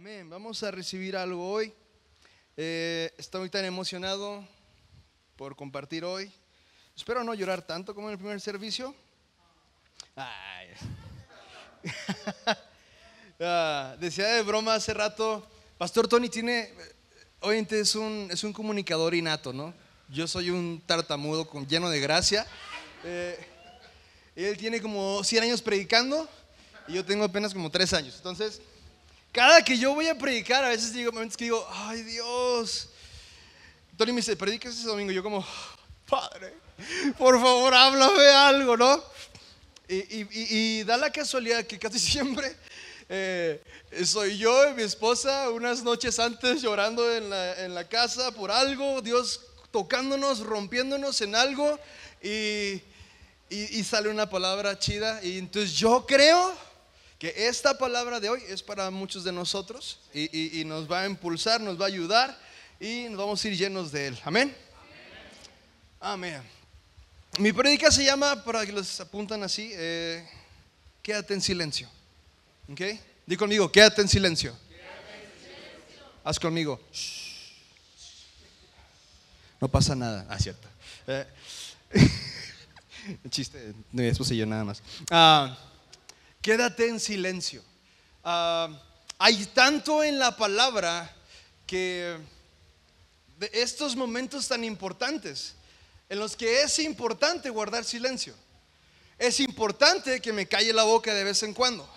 Amén. Vamos a recibir algo hoy. Eh, estoy tan emocionado por compartir hoy. Espero no llorar tanto como en el primer servicio. Ay. Ah, decía de broma hace rato, Pastor Tony tiene, hoy es un, es un comunicador innato, ¿no? Yo soy un tartamudo con, lleno de gracia. Eh, él tiene como 100 años predicando y yo tengo apenas como 3 años. Entonces, cada que yo voy a predicar, a veces digo momentos que digo, ay Dios. Tony me dice, predica ese domingo. Yo como, Padre, por favor, háblame algo, ¿no? Y, da la casualidad que casi siempre eh, soy yo y mi esposa unas noches antes llorando en la, en la casa por algo, Dios tocándonos, rompiéndonos en algo y, y, sale una palabra chida. Y entonces yo creo que esta palabra de hoy es para muchos de nosotros y, y nos va a impulsar, nos va a ayudar y nos vamos a ir llenos de Él. Amén. Amén. Mi predica se llama, para que los apuntan así, eh, quédate en silencio. ¿Ok? Di conmigo, quédate en silencio. Haz conmigo. No pasa nada. Ah, cierto. Eh, chiste mi esposa y yo nada más. Ah, quédate en silencio. Ah, hay tanto en la palabra que de estos momentos tan importantes en los que es importante guardar silencio. Es importante que me calle la boca de vez en cuando.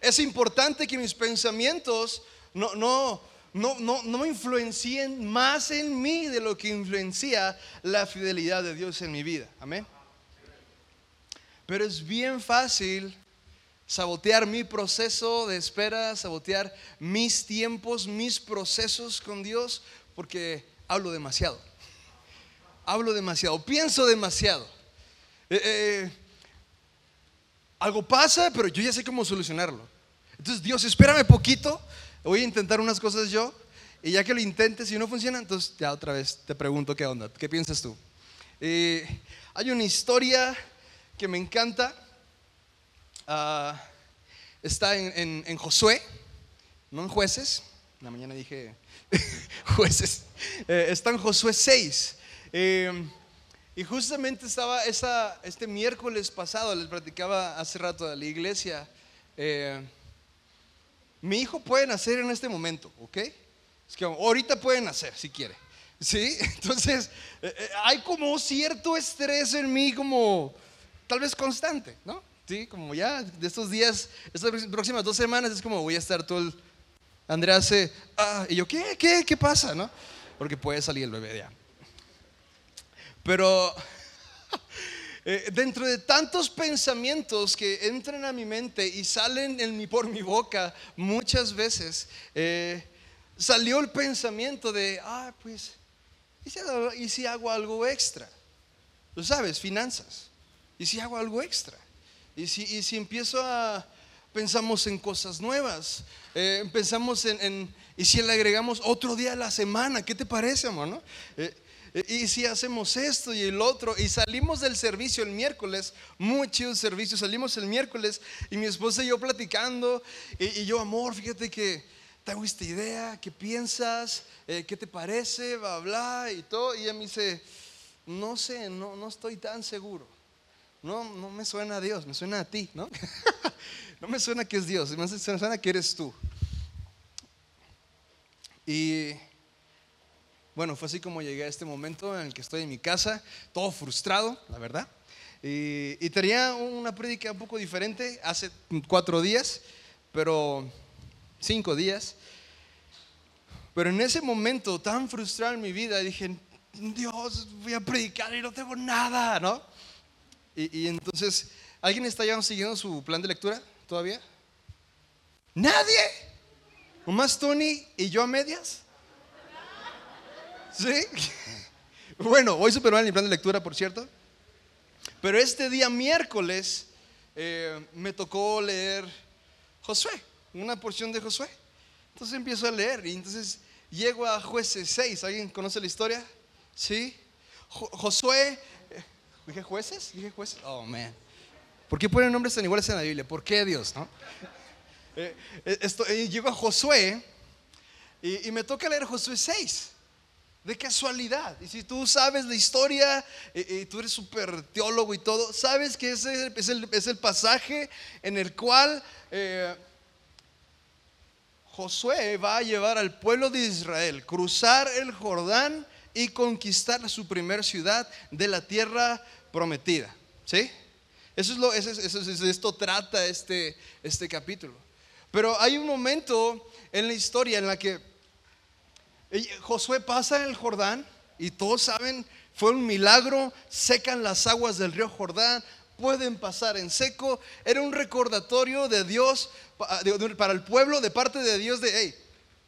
Es importante que mis pensamientos no, no, no, no, no influencien más en mí de lo que influencia la fidelidad de Dios en mi vida. Amén. Pero es bien fácil sabotear mi proceso de espera, sabotear mis tiempos, mis procesos con Dios, porque hablo demasiado. Hablo demasiado, pienso demasiado. Eh, eh, algo pasa, pero yo ya sé cómo solucionarlo. Entonces, Dios, espérame poquito, voy a intentar unas cosas yo, y ya que lo intentes y no funciona, entonces ya otra vez te pregunto qué onda, qué piensas tú. Eh, hay una historia que me encanta, ah, está en, Josué, no en jueces, en la mañana dije jueces, está en Josué 6. Em, y justamente estaba esa, este miércoles pasado, les platicaba hace rato de la iglesia, eh, mi hijo puede nacer en este momento, ¿ok? Es que ahorita puede nacer si quiere. ¿Sí? Entonces, eh, eh, hay como cierto estrés en mí, como tal vez constante, ¿no? Sí, como ya de estos días, estas próximas dos semanas es como voy a estar todo el... Andrea hace, ah, y yo, ¿qué? ¿Qué? ¿Qué pasa? ¿No? Porque puede salir el bebé ya. Pero eh, dentro de tantos pensamientos que entran a mi mente y salen en mi, por mi boca muchas veces, eh, salió el pensamiento de, ah, pues, ¿y si, hago algo extra? Tú sabes, finanzas. ¿Y si hago algo extra? ¿Y si, y si empiezo a, pensamos en cosas nuevas? Eh, pensamos en, ¿y si le agregamos otro día a la semana? ¿Qué te parece, amor? No? y si hacemos esto y el otro, y salimos del servicio el miércoles, muy chido servicio, salimos el miércoles y mi esposa y yo platicando, y, yo, amor, fíjate que tengo esta idea, ¿qué piensas? Eh, ¿Qué te parece? Bla, bla, y todo, y ella me dice, no sé, no, no estoy tan seguro. No, no me suena a Dios, me suena a ti, ¿no? no me suena que es Dios, me suena que eres tú. Y bueno, fue así como llegué a este momento en el que estoy en mi casa, todo frustrado, la verdad. Y, tenía una prédica un poco diferente hace cuatro días, pero cinco días. Pero en ese momento tan frustrado en mi vida, dije, Dios, voy a predicar y no tengo nada, ¿no? Y, entonces, ¿alguien está ya siguiendo su plan de lectura todavía? ¿Nadie? ¿Nomás Tony y yo a medias? ¿Sí? Bueno, voy súper mal en mi plan de lectura, por cierto. Pero este día miércoles eh, me tocó leer Josué, una porción de Josué. Entonces empiezo a leer y entonces llego a jueces 6. ¿Alguien conoce la historia? ¿Sí? Josué, ¿dije jueces? ¿Dije jueces? Oh, man. ¿Por qué ponen nombres tan iguales en la Biblia? ¿Por qué Dios? No? Eh, esto, llego a Josué Y, me toca leer Josué 6. De casualidad. Y si tú sabes la historia, y, tú eres súper teólogo y todo, sabes que ese es el, es el pasaje en el cual eh, Josué va a llevar al pueblo de Israel, cruzar el Jordán y conquistar su primer ciudad de la tierra prometida. ¿Sí? Eso es lo, eso, eso, esto trata este, este capítulo. Pero hay un momento en la historia en la que Josué pasa el Jordán y todos saben, fue un milagro, secan las aguas del río Jordán, pueden pasar en seco. Era un recordatorio de Dios para el pueblo de parte de Dios de, hey,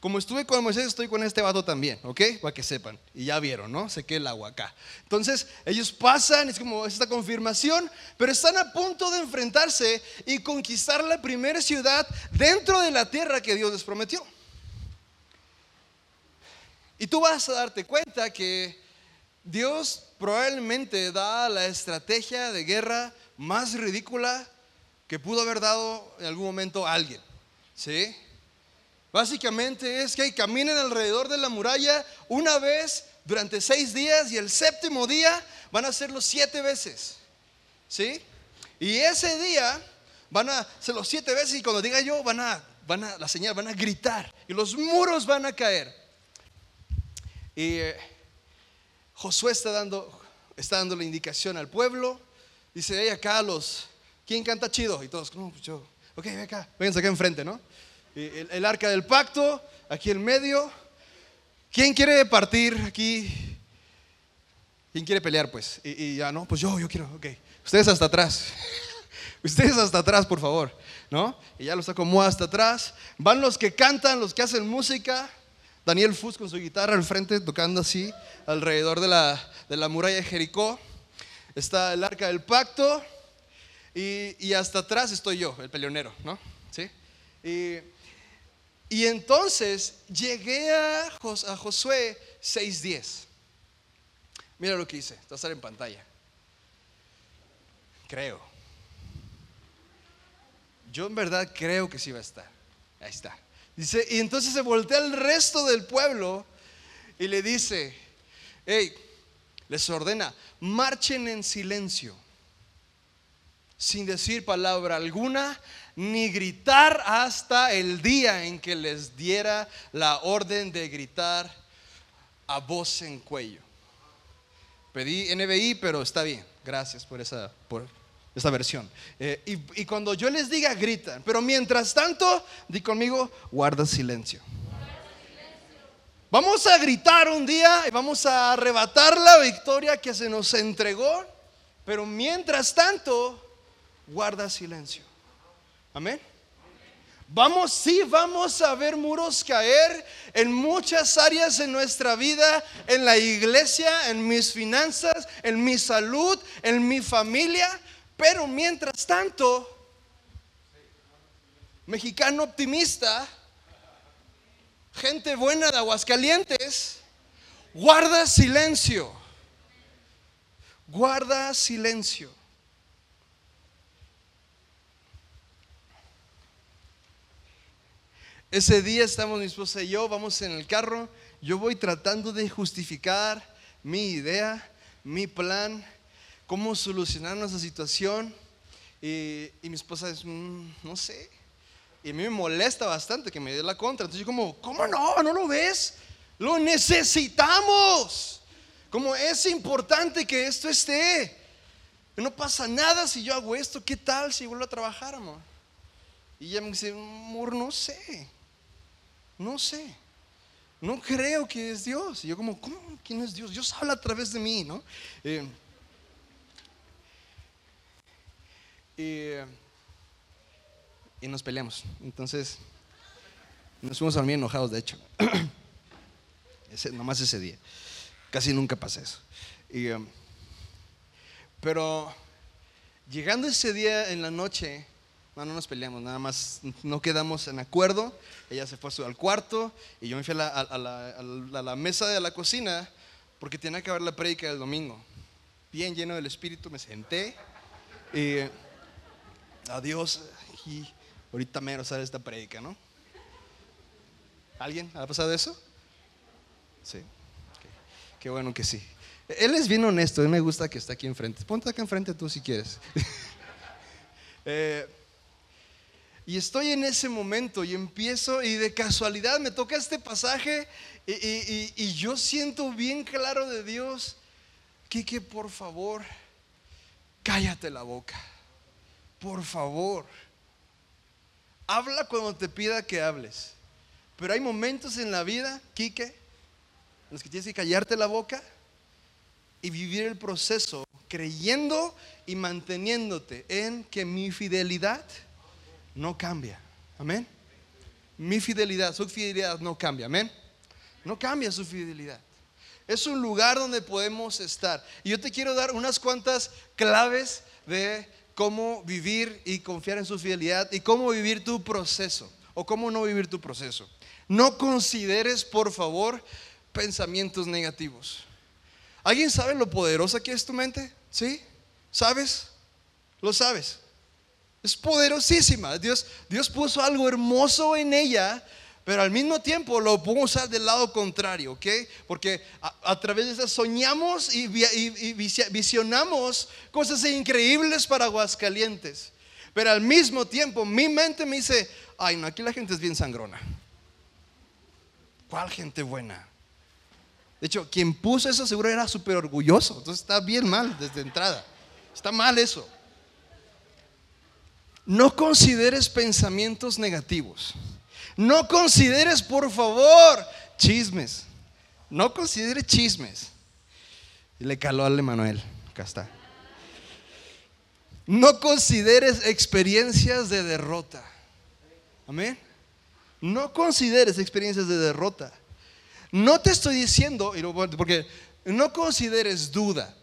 como estuve con Moisés, estoy con este vato también, ¿ok? Para que sepan. Y ya vieron, ¿no? Sequé el agua acá. Entonces, ellos pasan, es como esta confirmación, pero están a punto de enfrentarse y conquistar la primera ciudad dentro de la tierra que Dios les prometió. Y tú vas a darte cuenta que Dios probablemente da la estrategia de guerra más ridícula que pudo haber dado en algún momento a alguien. ¿Sí? Básicamente es que caminen alrededor de la muralla una vez durante seis días y el séptimo día van a hacerlo siete veces. ¿Sí? Y ese día van a hacerlo siete veces y cuando diga yo van a, van a, la señal, van a gritar y los muros van a caer. Y eh, Josué está dando, está dando la indicación al pueblo. Dice, hey, acá los, ¿quién canta chido? Y todos, no, pues yo, ok, ven acá, vénganse acá enfrente, ¿no? El, arca del pacto, aquí en medio. ¿Quién quiere partir aquí? ¿Quién quiere pelear, pues? Y, ya, ¿no? Pues yo, yo quiero, ok. Ustedes hasta atrás. Ustedes hasta atrás, por favor, ¿no? Y ya los acomoda hasta atrás. Van los que cantan, los que hacen música. Daniel Fus con su guitarra al frente, tocando así alrededor de la, de la muralla de Jericó. Está el arca del pacto. Y, y, hasta atrás estoy yo, el peleonero, ¿no? ¿Sí? Y y entonces llegué a, Josué 6.10. Mira lo que hice, está a en pantalla. Creo. Yo en verdad creo que sí va a estar. Ahí está. Dice, y entonces se voltea al resto del pueblo y le dice, hey, les ordena, marchen en silencio, sin decir palabra alguna, ni gritar hasta el día en que les diera la orden de gritar a voz en cuello. Pedí NBI, pero está bien. Gracias por esa, por versión. Eh, y, y, cuando yo les diga, gritan. Pero mientras tanto, di conmigo, guarda silencio. Vamos a gritar un día y vamos a arrebatar la victoria que se nos entregó. Pero mientras tanto, guarda silencio. Amén. Vamos, sí, vamos a ver muros caer en muchas áreas en nuestra vida, en la iglesia, en mis finanzas, en mi salud, en mi familia, pero mientras tanto, mexicano optimista, gente buena de Aguascalientes, guarda silencio, guarda silencio. Ese día estamos mi esposa y yo, vamos en el carro, yo voy tratando de justificar mi idea, mi plan, cómo solucionar nuestra situación. Y, mi esposa es, mm, no sé. Y a mí me molesta bastante que me dé la contra. Entonces yo como, ¿cómo no? ¿No lo ves? Lo necesitamos. Como es importante que esto esté. No pasa nada si yo hago esto. ¿Qué tal si vuelvo a trabajar, amor? Y ella me dice, amor, no sé. No sé. No creo que es Dios. Y yo como, ¿cómo? ¿Quién es Dios? Dios habla a través de mí, ¿no? Eh, y nos peleamos. Entonces, nos fuimos a dormir enojados, de hecho. Nomás ese día. Casi nunca pasa eso. Eh, pero llegando ese día en la noche, no, no nos peleamos, nada más no quedamos en acuerdo. Ella se fue al cuarto y yo me fui a la, mesa de la cocina porque tenía que ver la prédica del domingo. Bien lleno del espíritu, me senté y adiós. Y ahorita mero sale esta prédica, ¿no? ¿Alguien ha pasado eso? Sí. Qué bueno que sí. Él es bien honesto, él me gusta que está aquí enfrente. Ponte acá enfrente tú si quieres. Eh, y estoy en ese momento y empiezo y de casualidad me toca este pasaje y, yo siento bien claro de Dios, que por favor, cállate la boca. Por favor. Habla cuando te pida que hables. Pero hay momentos en la vida, Quique, en los que tienes que callarte la boca y vivir el proceso creyendo y manteniéndote en que mi fidelidad no cambia. Amén. Mi fidelidad, su fidelidad no cambia. Amén. No cambia su fidelidad. Es un lugar donde podemos estar. Y yo te quiero dar unas cuantas claves de cómo vivir y confiar en su fidelidad y cómo vivir tu proceso o cómo no vivir tu proceso. No consideres, por favor, pensamientos negativos. ¿Alguien sabe lo poderosa que es tu mente? ¿Sí? ¿Sabes? ¿Lo sabes? Es poderosísima. Dios, Dios puso algo hermoso en ella, pero al mismo tiempo lo podemos usar del lado contrario, ¿ok? Porque a, través de eso soñamos y, y, visionamos cosas increíbles para Aguascalientes. Pero al mismo tiempo mi mente me dice, ay no, aquí la gente es bien sangrona. ¿Cuál gente buena? De hecho, quien puso eso seguro era súper orgulloso. Entonces está bien mal desde entrada. Está mal eso. No consideres pensamientos negativos. No consideres, por favor, chismes. No consideres chismes. Le caló al Emanuel. Acá está. No consideres experiencias de derrota. Amén. No consideres experiencias de derrota. No te estoy diciendo, porque no consideres duda.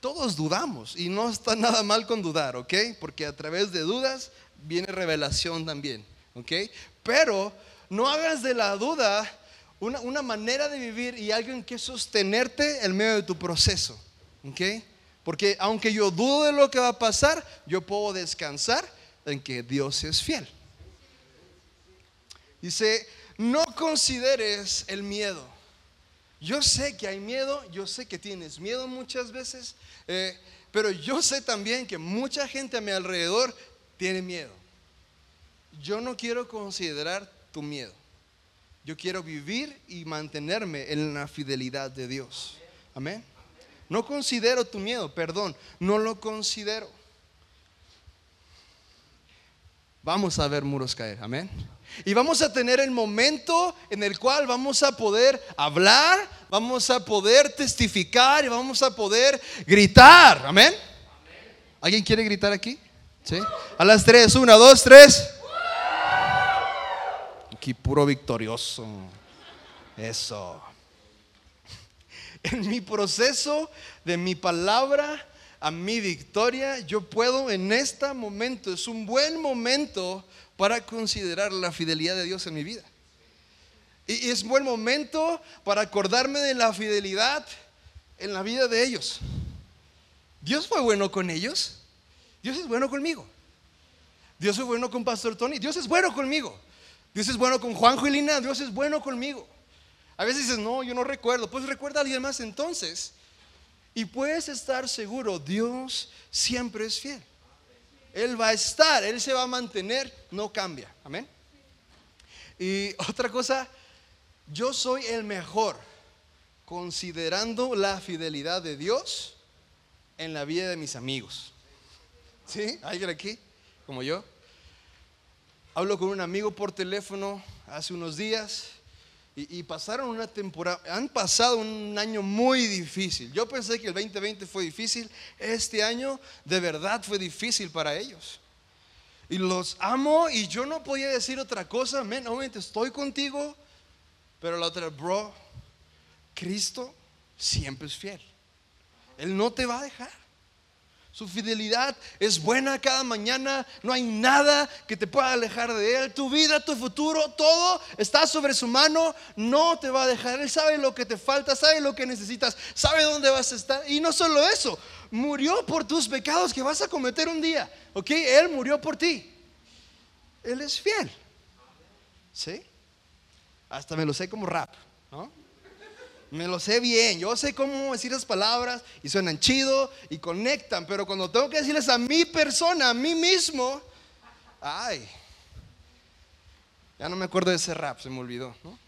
Todos dudamos y no está nada mal con dudar, ¿ok? Porque a través de dudas viene revelación también, ¿ok? Pero no hagas de la duda una, una manera de vivir y algo en que sostenerte en medio de tu proceso, ¿ok? Porque aunque yo dudo de lo que va a pasar, yo puedo descansar en que Dios es fiel. Dice, no consideres el miedo. Yo sé que hay miedo, yo sé que tienes miedo muchas veces, eh, pero yo sé también que mucha gente a mi alrededor tiene miedo. Yo no quiero considerar tu miedo. Yo quiero vivir y mantenerme en la fidelidad de Dios. Amén. No considero tu miedo, perdón, no lo considero. Vamos a ver muros caer, amén. Y vamos a tener el momento en el cual vamos a poder hablar, vamos a poder testificar y vamos a poder gritar. Amén. ¿Alguien quiere gritar aquí? ¿Sí? A las tres, una, dos, tres. Aquí puro victorioso. Eso. En mi proceso de mi palabra a mi victoria, yo puedo en este momento, es un buen momento para considerar la fidelidad de Dios en mi vida. Y es buen momento para acordarme de la fidelidad en la vida de ellos. Dios fue bueno con ellos. Dios es bueno conmigo. Dios es bueno con Pastor Tony. Dios es bueno conmigo. Dios es bueno con Juanjo y Lina. Dios es bueno conmigo. A veces dices, no, yo no recuerdo. Pues recuerda a alguien más entonces. Y puedes estar seguro, Dios siempre es fiel. Él va a estar, Él se va a mantener, no cambia. Amén. Y otra cosa, yo soy el mejor considerando la fidelidad de Dios en la vida de mis amigos. ¿Sí? ¿Alguien aquí? Como yo. Hablo con un amigo por teléfono hace unos días y, pasaron una temporada, han pasado un año muy difícil. Yo pensé que el 2020 fue difícil, este año de verdad fue difícil para ellos. Y los amo y yo no podía decir otra cosa, men, obviamente estoy contigo, pero la otra, bro, Cristo siempre es fiel. Él no te va a dejar. Su fidelidad es buena cada mañana. No hay nada que te pueda alejar de Él. Tu vida, tu futuro, todo está sobre su mano. No te va a dejar. Él sabe lo que te falta, sabe lo que necesitas, sabe dónde vas a estar. Y no solo eso, murió por tus pecados que vas a cometer un día. ¿Ok? Él murió por ti. Él es fiel. ¿Sí? hasta me lo sé como rap, ¿no? Me lo sé bien, yo sé cómo decir las palabras y suenan chido y conectan, pero cuando tengo que decirles a mi persona, a mí mismo, ay, ya no me acuerdo de ese rap, se me olvidó, ¿no?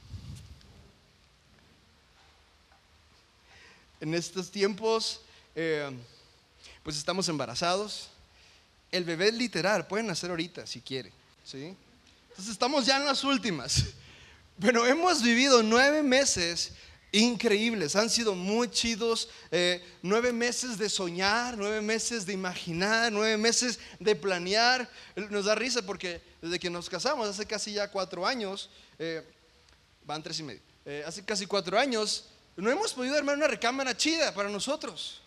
En estos tiempos, eh, pues estamos embarazados. El bebé es literal, pueden nacer ahorita si quiere, ¿sí? Entonces estamos ya en las últimas. Pero hemos vivido nueve meses increíbles, han sido muy chidos, eh, nueve meses de soñar, nueve meses de imaginar, nueve meses de planear. Nos da risa porque desde que nos casamos, hace casi ya cuatro años, eh, van tres y medio, eh, hace casi cuatro años, no hemos podido armar una recámara chida para nosotros.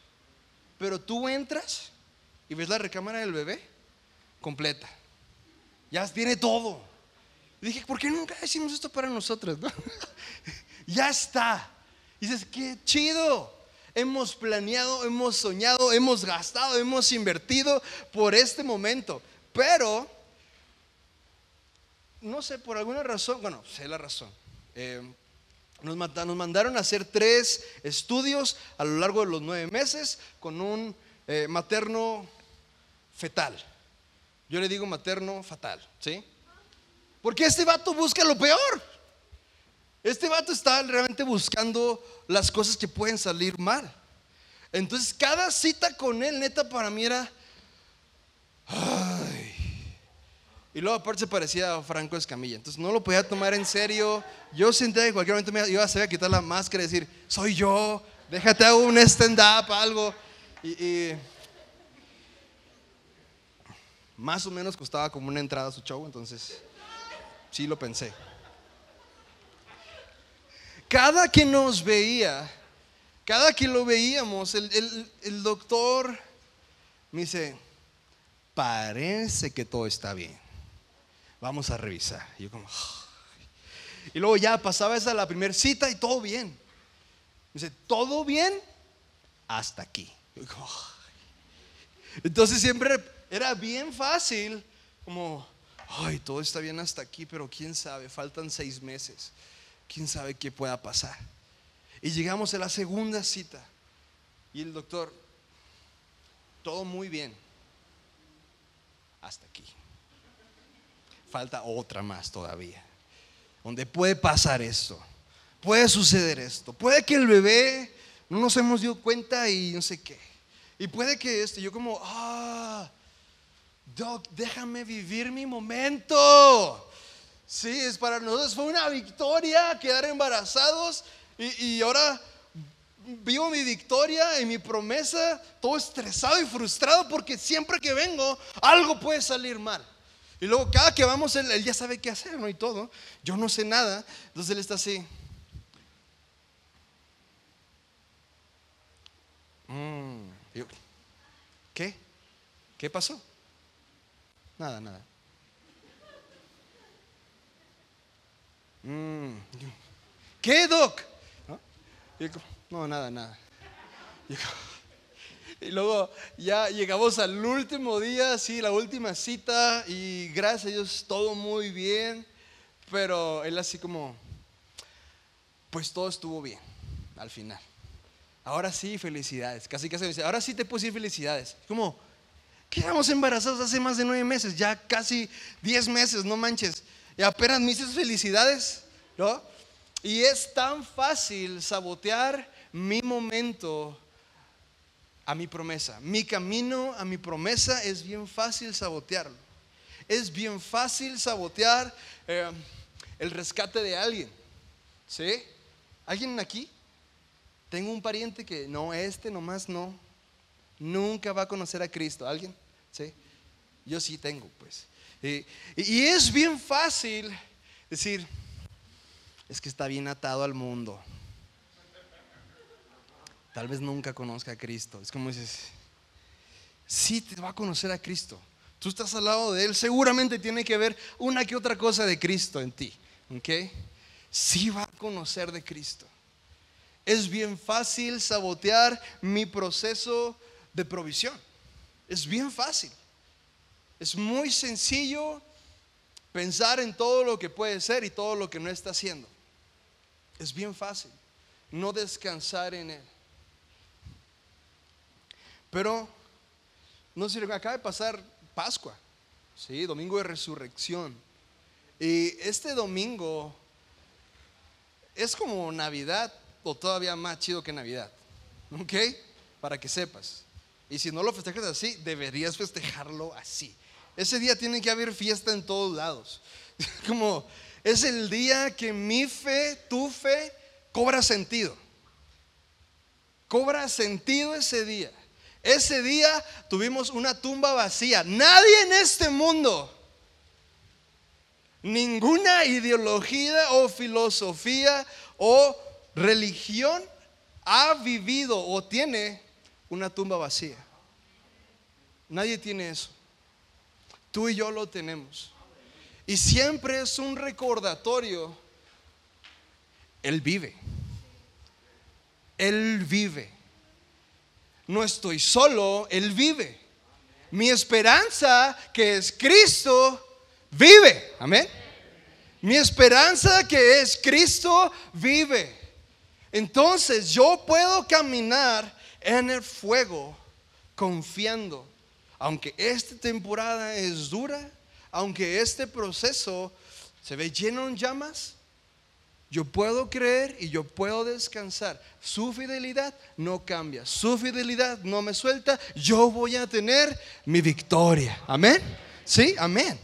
Pero tú entras y ves la recámara del bebé completa. Ya tiene todo. Y dije, ¿por qué nunca hicimos esto para nosotros? ya está. Y dices, qué chido. Hemos planeado, hemos soñado, hemos gastado, hemos invertido por este momento. Pero, no sé, por alguna razón, bueno, sé la razón. Eh, nos, mandaron a hacer tres estudios a lo largo de los nueve meses con un eh, materno fetal. Yo le digo materno fatal, ¿sí? Porque este vato busca lo peor. Este vato está realmente buscando las cosas que pueden salir mal. Entonces, cada cita con él, neta, para mí era. Y luego, aparte, se parecía a Franco Escamilla. Entonces, no lo podía tomar en serio. Yo sentía que en cualquier momento me iba a a quitar la máscara y decir: Soy yo, déjate hago un stand-up, algo. y más o menos costaba como una entrada a su show, entonces sí lo pensé cada que nos veía, cada que lo veíamos, el, doctor me dice, parece que todo está bien. Vamos a revisar. Y yo como, y luego ya pasaba esa la primera cita y todo bien. Dice, ¿todo bien? Hasta aquí. Entonces siempre era bien fácil, como, ay, todo está bien hasta aquí, pero quién sabe, faltan seis meses quién sabe qué pueda pasar. Y llegamos a la segunda cita y el doctor, todo muy bien, hasta aquí. Falta otra más todavía, donde puede pasar esto, puede suceder esto, puede que el bebé no nos hemos dado cuenta y no sé qué. Y puede que esto, yo como, ah, Doc, déjame vivir mi momento. Sí, es para nosotros fue una victoria quedar embarazados y, ahora vivo mi victoria y mi promesa, todo estresado y frustrado porque siempre que vengo algo puede salir mal. Y luego cada que vamos, él, ya sabe qué hacer, ¿no? Y todo. Yo no sé nada. Entonces él está así. Mm, ¿Qué? ¿Qué pasó? Nada, nada. Mm. ¿Qué, Doc? ¿No? nada, nada. Y luego ya llegamos al último día, sí, la última cita, y gracias a Dios todo muy bien, pero él así como, pues todo estuvo bien al final. Ahora sí, felicidades. Casi casi dice, ahora sí te puse felicidades. Como, quedamos embarazados hace más de nueve meses, ya casi diez meses, no manches. Y apenas me dices felicidades, ¿no? Y es tan fácil sabotear mi momento a mi promesa. Mi camino a mi promesa es bien fácil sabotearlo. Es bien fácil sabotear eh, el rescate de alguien. ¿Sí? ¿Alguien aquí? Tengo un pariente que no, este nomás no. Nunca va a conocer a Cristo. ¿Alguien? ¿Sí? Yo sí tengo, pues. Y, es bien fácil decir, es que está bien atado al mundo. Tal vez nunca conozca a Cristo. Es como dices, sí te va a conocer a Cristo. Tú estás al lado de Él, seguramente tiene que ver una que otra cosa de Cristo en ti. ¿Ok? Sí va a conocer de Cristo. Es bien fácil sabotear mi proceso de provisión. Es bien fácil. Es muy sencillo pensar en todo lo que puede ser y todo lo que no está haciendo. Es bien fácil no descansar en Él. Pero, no sé, acaba de pasar Pascua, ¿sí? Domingo de Resurrección. Y este domingo es como Navidad o todavía más chido que Navidad, ¿ok? Para que sepas. Y si no lo festejas así, deberías festejarlo así. Ese día tiene que haber fiesta en todos lados. Como es el día que mi fe, tu fe, cobra sentido. Cobra sentido ese día. Ese día tuvimos una tumba vacía. Nadie en este mundo, ninguna ideología o filosofía o religión ha vivido o tiene una tumba vacía. Nadie tiene eso. Tú y yo lo tenemos. Y siempre es un recordatorio. Él vive. Él vive. No estoy solo, Él vive. Mi esperanza, que es Cristo, vive. Amén. Mi esperanza, que es Cristo, vive. Entonces yo puedo caminar en el fuego confiando. Aunque esta temporada es dura, aunque este proceso se ve lleno en llamas, yo puedo creer y yo puedo descansar. Su fidelidad no cambia. Su fidelidad no me suelta. Yo voy a tener mi victoria. Amén. Sí, amén.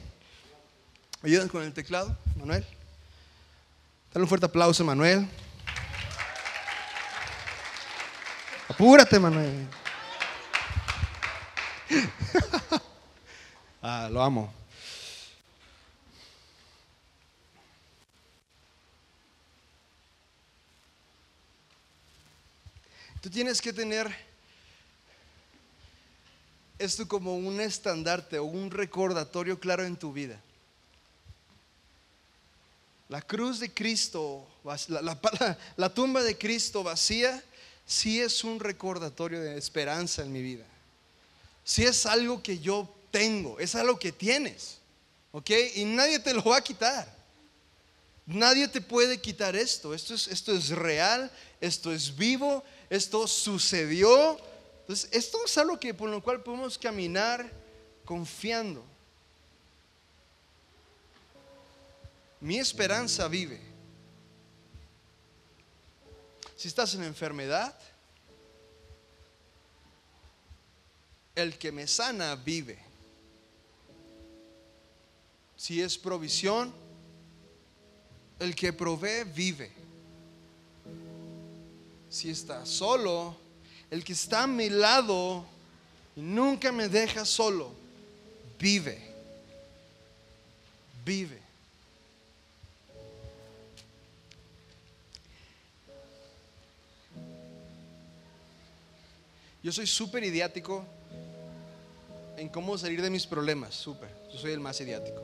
¿Ayudan con el teclado, Manuel? Dale un fuerte aplauso, Manuel. Apúrate, Manuel. ah, lo amo. Tú tienes que tener esto como un estandarte o un recordatorio claro en tu vida. La cruz de Cristo, la, tumba de Cristo vacía, sí es un recordatorio de esperanza en mi vida. Sí es algo que yo tengo, es algo que tienes, ¿ok? Y nadie te lo va a quitar. Nadie te puede quitar esto. Esto es, esto es real, esto es vivo, esto sucedió. Entonces, esto es algo que, por lo cual podemos caminar confiando. Mi esperanza vive. Si estás en enfermedad, el que me sana vive. Si es provisión, el que provee vive si está solo, el que está a mi lado y nunca me deja solo, vive. Vive. Yo soy súper idiático en cómo salir de mis problemas, súper. Yo soy el más idiático.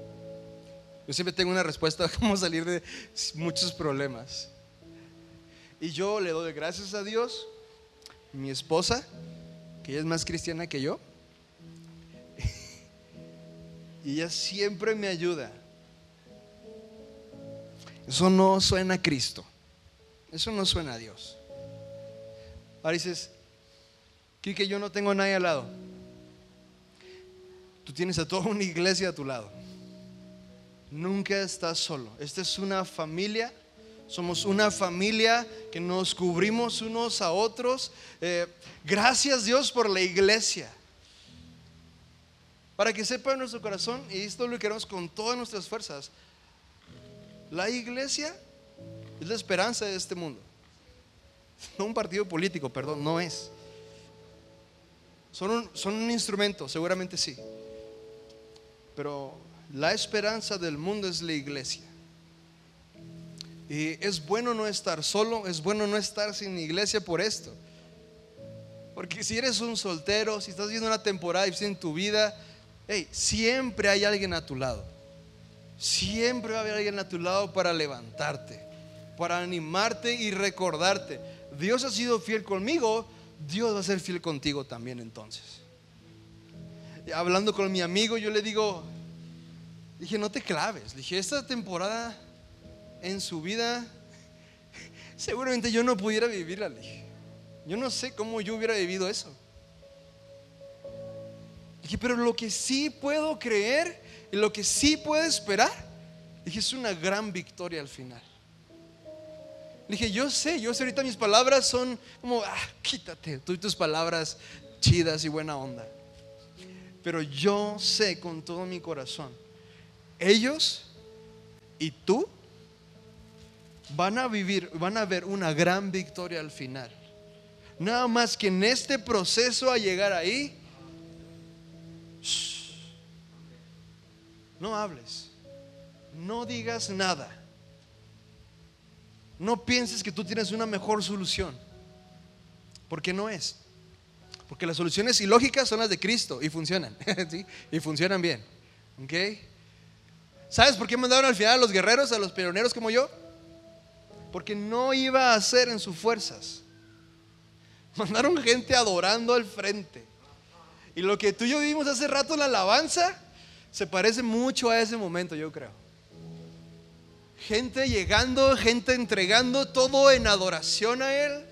Yo siempre tengo una respuesta a cómo salir de muchos problemas. Y yo le doy gracias a Dios, mi esposa, que ella es más cristiana que yo, y ella siempre me ayuda. Eso no suena a Cristo, eso no suena a Dios. Ahora dices, que yo no tengo a nadie al lado. Tú tienes a toda una iglesia a tu lado. Nunca estás solo. Esta es una familia somos una familia que nos cubrimos unos a otros. Eh, gracias Dios por la iglesia. Para que sepa en nuestro corazón, y esto lo queremos con todas nuestras fuerzas, la iglesia es la esperanza de este mundo. No un partido político, perdón, no es. Son son un instrumento, seguramente sí. Pero la esperanza del mundo es la iglesia. Y es bueno no estar solo, es bueno no estar sin iglesia por esto. Porque si eres un soltero, si estás viendo una temporada difícil en tu vida, hey, siempre hay alguien a tu lado. Siempre va a haber alguien a tu lado para levantarte, para animarte y recordarte. Dios ha sido fiel conmigo, Dios va a ser fiel contigo también entonces. Hablando con mi amigo, yo le digo, dije, no te claves. dije, esta temporada en su vida seguramente yo no pudiera vivirla, dije. Yo no sé cómo yo hubiera vivido eso. Dije, pero lo que sí puedo creer y lo que sí puedo esperar, dije, es una gran victoria al final. dije, yo sé, yo sé, ahorita mis palabras son como, ah, quítate, tú y tus palabras chidas y buena onda. Pero yo sé con todo mi corazón, ellos y tú van a vivir, van a ver una gran victoria al final. Nada más que en este proceso a llegar ahí, no hables, no digas nada. No pienses que tú tienes una mejor solución, porque no es. Porque las soluciones ilógicas son las de Cristo y funcionan, Y funcionan bien. ¿Sabes por qué mandaron al final a los guerreros, a los pioneros como yo? Porque no iba a ser en sus fuerzas. Mandaron gente adorando al frente. Y lo que tú y yo vimos hace rato en la alabanza se parece mucho a ese momento, yo creo. Gente llegando, gente entregando todo en adoración a Él.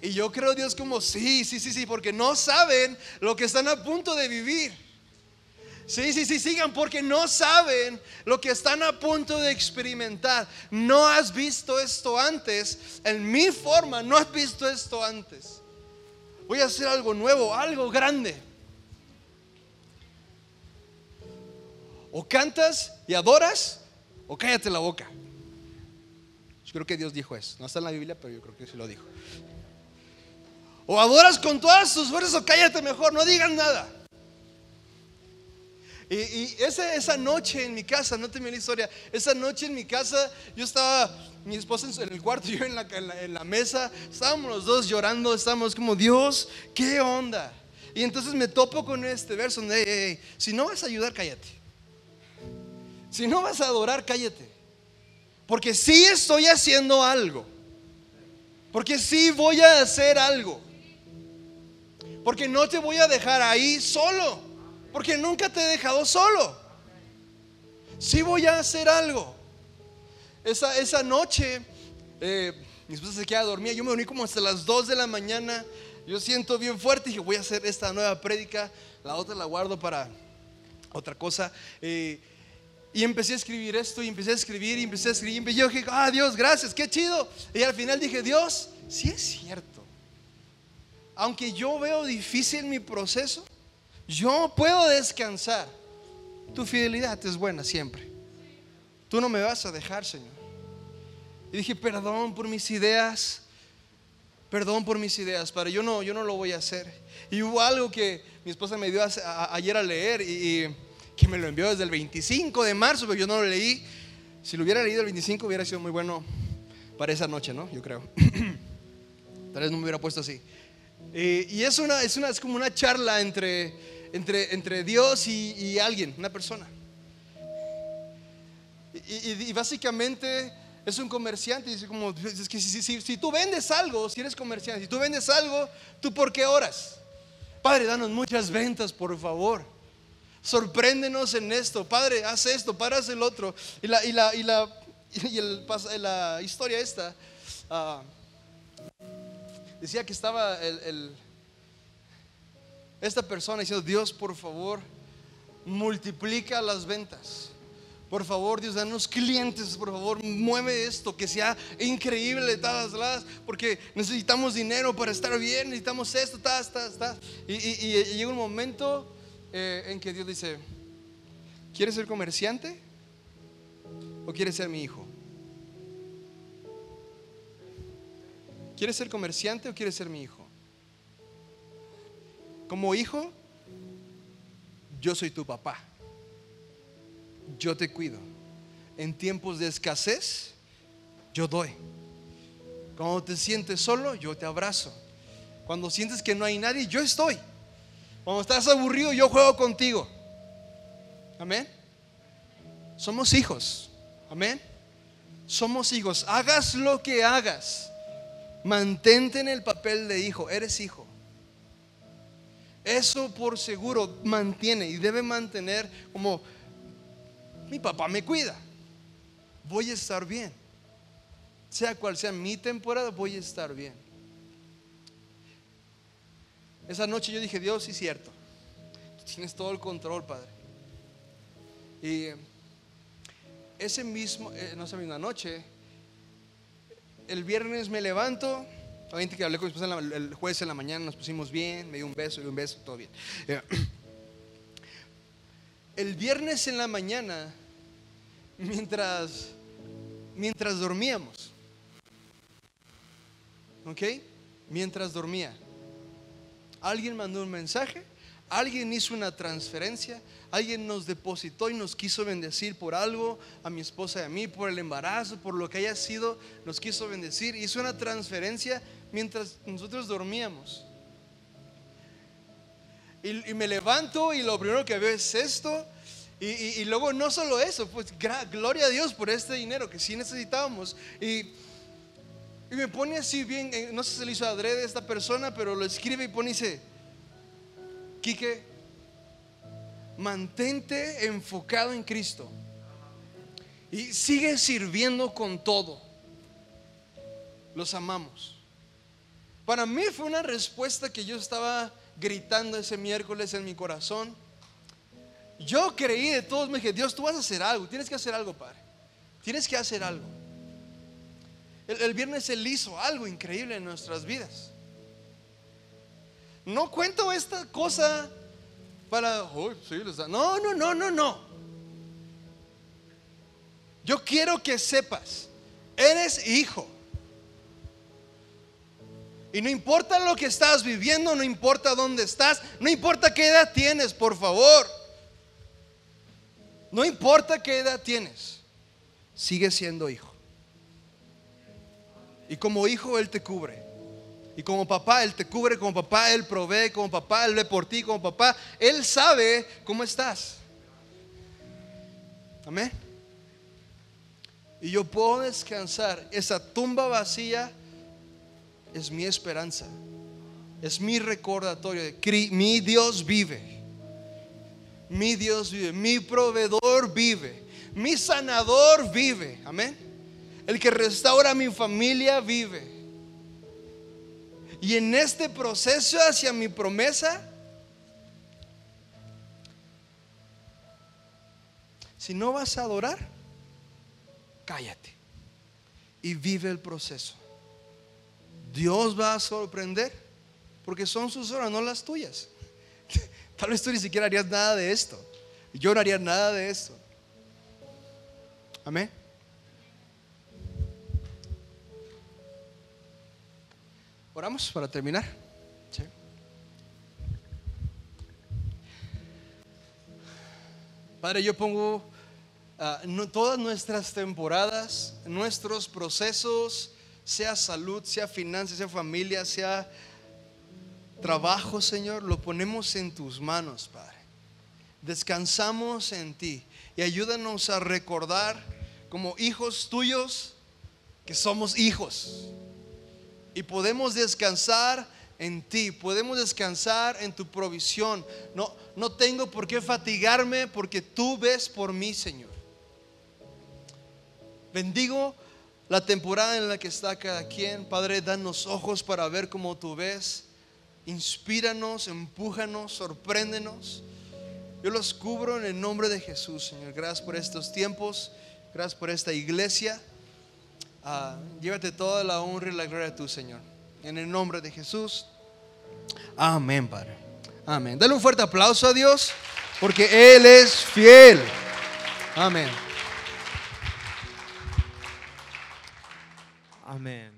Y yo creo Dios como, sí, sí, sí, sí, porque no saben lo que están a punto de vivir. Sí, sí, sí, sigan porque no saben lo que están a punto de experimentar. No has visto esto antes. En mi forma, no has visto esto antes voy a hacer algo nuevo, algo grande. O cantas y adoras, o cállate la boca. Yo creo que Dios dijo eso. No está en la Biblia, pero yo creo que sí lo dijo. O adoras con todas tus fuerzas o cállate mejor, no digan nada. Y, esa, noche en mi casa, no te la historia, esa noche en mi casa yo estaba, mi esposa en el cuarto, yo en la, mesa, estábamos los dos llorando, estábamos como, Dios, ¿qué onda? Y entonces me topo con este verso donde, si no vas a ayudar, cállate. Si no vas a adorar, cállate. Porque sí estoy haciendo algo. Porque sí voy a hacer algo. Porque no te voy a dejar ahí solo. Porque nunca te he dejado solo. Si voy a hacer algo. Esa, esa noche, eh, mi esposa se queda dormida. Yo me uní como hasta las 2 de la mañana. Yo siento bien fuerte y dije, voy a hacer esta nueva prédica. La otra la guardo para otra cosa. Eh, y empecé a escribir esto y empecé a escribir y empecé a escribir. Y yo dije, ah, Dios, gracias, qué chido. Y al final dije, Dios, si es cierto. Aunque yo veo difícil mi proceso, yo puedo descansar. Tu fidelidad es buena siempre. Tú no me vas a dejar, Señor. Y dije, perdón por mis ideas. Perdón por mis ideas, Padre. Yo no, yo no lo voy a hacer. Y hubo algo que mi esposa me dio ayer a leer y, que me lo envió desde el 25 de marzo, pero yo no lo leí. Si lo hubiera leído el 25 hubiera sido muy bueno para esa noche, ¿no? Yo creo. Tal vez no me hubiera puesto así. Eh, y es, una, es, una, es como una charla entre entre, Dios y, alguien, una persona. Y, básicamente es un comerciante. Dice como, es que si, si, tú vendes algo, si eres comerciante, si tú vendes algo, ¿tú por qué oras? Padre, danos muchas ventas, por favor. Sorpréndenos en esto. Padre, haz esto, Padre, haz el otro. Y la, y la, y la, y el, la historia esta ah, decía que estaba esta persona diciendo, Dios, por favor, multiplica las ventas. Por favor, Dios, danos clientes, por favor, mueve esto, que sea increíble de todas las, porque necesitamos dinero para estar bien, necesitamos esto, ta, ta, ta. Y, y, llega un momento eh, en que Dios dice, ¿quieres ser comerciante o quieres ser mi hijo? ¿Quieres ser comerciante o quieres ser mi hijo? Como hijo, yo soy tu papá. Yo te cuido. En tiempos de escasez, yo doy. Cuando te sientes solo, yo te abrazo. Cuando sientes que no hay nadie, yo estoy. Cuando estás aburrido, yo juego contigo. Amén. Somos hijos. Amén. Somos hijos. Hagas lo que hagas. Mantente en el papel de hijo. Eres hijo. Eso por seguro mantiene y debe mantener como mi papá me cuida. Voy a estar bien. sea cual sea mi temporada, voy a estar bien. Esa noche yo dije, Dios, sí es cierto. tienes todo el control, Padre. Y ese mismo, eh, no esa misma noche, el viernes me levanto. Obviamente que hablé con mi esposa el jueves en la mañana, nos pusimos bien, me dio un beso y un beso, todo bien. Eh, el viernes en la mañana, mientras, mientras dormíamos, ¿ok? Mientras dormía, alguien mandó un mensaje, alguien hizo una transferencia, alguien nos depositó y nos quiso bendecir por algo, a mi esposa y a mí, por el embarazo, por lo que haya sido, nos quiso bendecir. Hizo una transferencia mientras nosotros dormíamos. Y, me levanto y lo primero que veo es esto. Y, luego no solo eso, pues gloria a Dios por este dinero que sí necesitábamos. Y, y me pone así bien, eh, no sé si le hizo adrede esta persona, pero lo escribe y pone y dice, Quique, mantente enfocado en Cristo y sigue sirviendo con todo. Los amamos. Para mí fue una respuesta que yo estaba gritando ese miércoles en mi corazón. Yo creí de todos, me dije, Dios, tú vas a hacer algo, tienes que hacer algo, Padre. Tienes que hacer algo. El, viernes Él hizo algo increíble en nuestras vidas. No cuento esta cosa para, no, no, no, no, no. Yo quiero que sepas, eres hijo. Y no importa lo que estás viviendo, no importa dónde estás, no importa qué edad tienes, por favor. No importa qué edad tienes, sigue siendo hijo. Y como hijo Él te cubre. Y como papá, Él te cubre, como papá, Él provee, como papá, Él ve por ti, como papá, Él sabe cómo estás. Amén. Y yo puedo descansar. Esa tumba vacía es mi esperanza. Es mi recordatorio mi Dios vive. Mi Dios vive. Mi proveedor vive. Mi sanador vive. Amén. El que restaura mi familia vive. Y en este proceso hacia mi promesa, si no vas a adorar, cállate y vive el proceso. Dios va a sorprender porque son sus horas, no las tuyas. Tal vez tú ni siquiera harías nada de esto. Yo no haría nada de esto. Amén. Oramos para terminar. Padre, yo pongo ah, todas nuestras temporadas, nuestros procesos, sea salud, sea finanzas, sea familia, sea trabajo, Señor, lo ponemos en tus manos, Padre. Descansamos en ti y ayúdanos a recordar como hijos tuyos que somos hijos y podemos descansar en ti, podemos descansar en tu provisión. No, no tengo por qué fatigarme porque tú ves por mí, Señor. Bendigo la temporada en la que está cada quien. Padre, danos ojos para ver cómo tú ves. Inspíranos, empújanos, sorpréndenos. Yo los cubro en el nombre de Jesús, Señor. Gracias por estos tiempos. Gracias por esta iglesia. Ah, llévate toda la honra y la gloria a tu Señor. En el nombre de Jesús. Amén, Padre. Amén. Dale un fuerte aplauso a Dios porque Él es fiel. Amén. Amén.